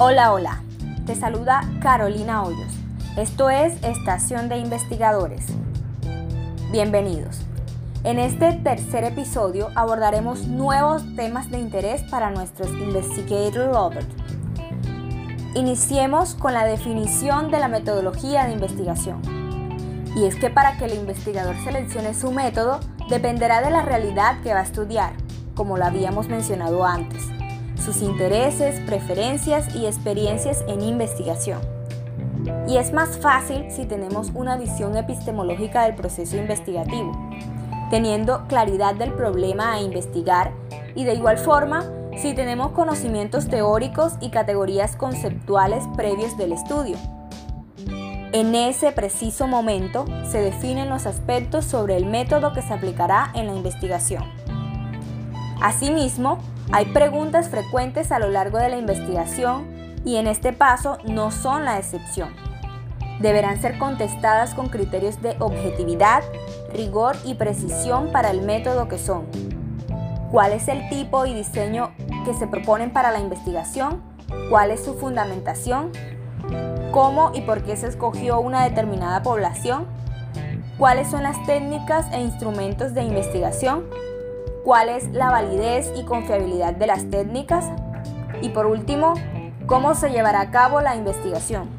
Hola, hola. Te saluda Carolina Hoyos. Esto es Estación de Investigadores. Bienvenidos. En este tercer episodio abordaremos nuevos temas de interés para nuestros Investigator Lovers. Iniciemos con la definición de la metodología de investigación. Y es que para que el investigador seleccione su método dependerá de la realidad que va a estudiar, como lo habíamos mencionado antes sus intereses, preferencias y experiencias en investigación. Y es más fácil si tenemos una visión epistemológica del proceso investigativo, teniendo claridad del problema a investigar y de igual forma si tenemos conocimientos teóricos y categorías conceptuales previos del estudio. En ese preciso momento se definen los aspectos sobre el método que se aplicará en la investigación. Asimismo, hay preguntas frecuentes a lo largo de la investigación y en este paso no son la excepción. Deberán ser contestadas con criterios de objetividad, rigor y precisión para el método que son. ¿Cuál es el tipo y diseño que se proponen para la investigación? ¿Cuál es su fundamentación? ¿Cómo y por qué se escogió una determinada población? ¿Cuáles son las técnicas e instrumentos de investigación? Cuál es la validez y confiabilidad de las técnicas y por último, cómo se llevará a cabo la investigación.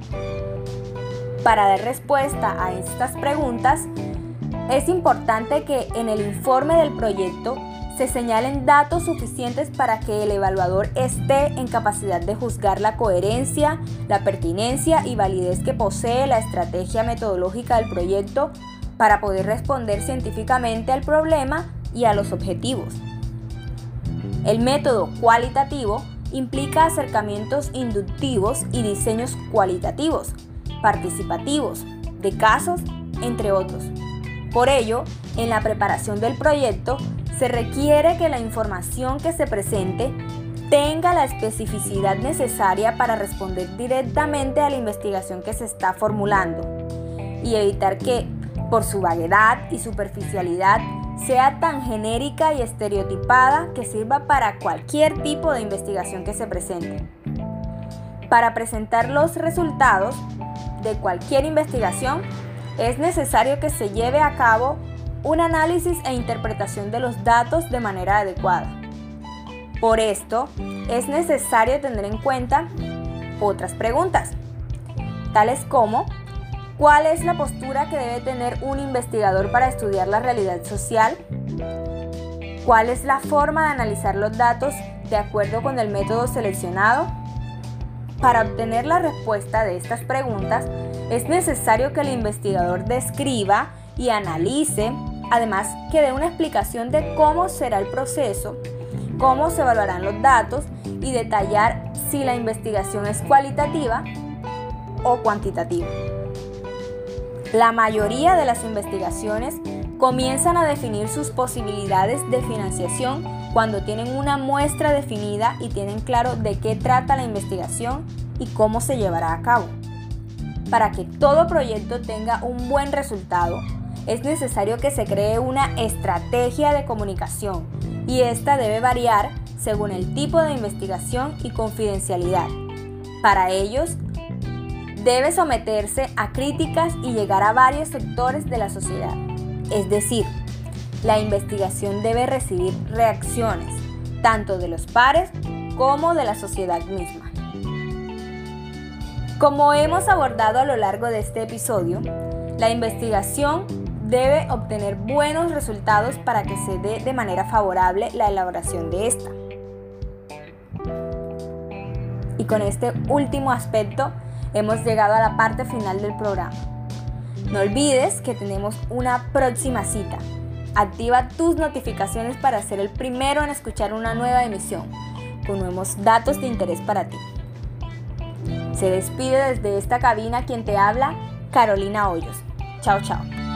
Para dar respuesta a estas preguntas, es importante que en el informe del proyecto se señalen datos suficientes para que el evaluador esté en capacidad de juzgar la coherencia, la pertinencia y validez que posee la estrategia metodológica del proyecto para poder responder científicamente al problema y a los objetivos. El método cualitativo implica acercamientos inductivos y diseños cualitativos, participativos, de casos, entre otros. Por ello, en la preparación del proyecto se requiere que la información que se presente tenga la especificidad necesaria para responder directamente a la investigación que se está formulando y evitar que, por su vaguedad y superficialidad, sea tan genérica y estereotipada que sirva para cualquier tipo de investigación que se presente. Para presentar los resultados de cualquier investigación, es necesario que se lleve a cabo un análisis e interpretación de los datos de manera adecuada. Por esto, es necesario tener en cuenta otras preguntas, tales como ¿Cuál es la postura que debe tener un investigador para estudiar la realidad social? ¿Cuál es la forma de analizar los datos de acuerdo con el método seleccionado? Para obtener la respuesta de estas preguntas, es necesario que el investigador describa y analice, además que dé una explicación de cómo será el proceso, cómo se evaluarán los datos y detallar si la investigación es cualitativa o cuantitativa. La mayoría de las investigaciones comienzan a definir sus posibilidades de financiación cuando tienen una muestra definida y tienen claro de qué trata la investigación y cómo se llevará a cabo. Para que todo proyecto tenga un buen resultado, es necesario que se cree una estrategia de comunicación y esta debe variar según el tipo de investigación y confidencialidad. Para ellos, debe someterse a críticas y llegar a varios sectores de la sociedad. Es decir, la investigación debe recibir reacciones, tanto de los pares como de la sociedad misma. Como hemos abordado a lo largo de este episodio, la investigación debe obtener buenos resultados para que se dé de manera favorable la elaboración de esta. Y con este último aspecto hemos llegado a la parte final del programa. No olvides que tenemos una próxima cita. Activa tus notificaciones para ser el primero en escuchar una nueva emisión con nuevos datos de interés para ti. Se despide desde esta cabina quien te habla, Carolina Hoyos. Chao, chao.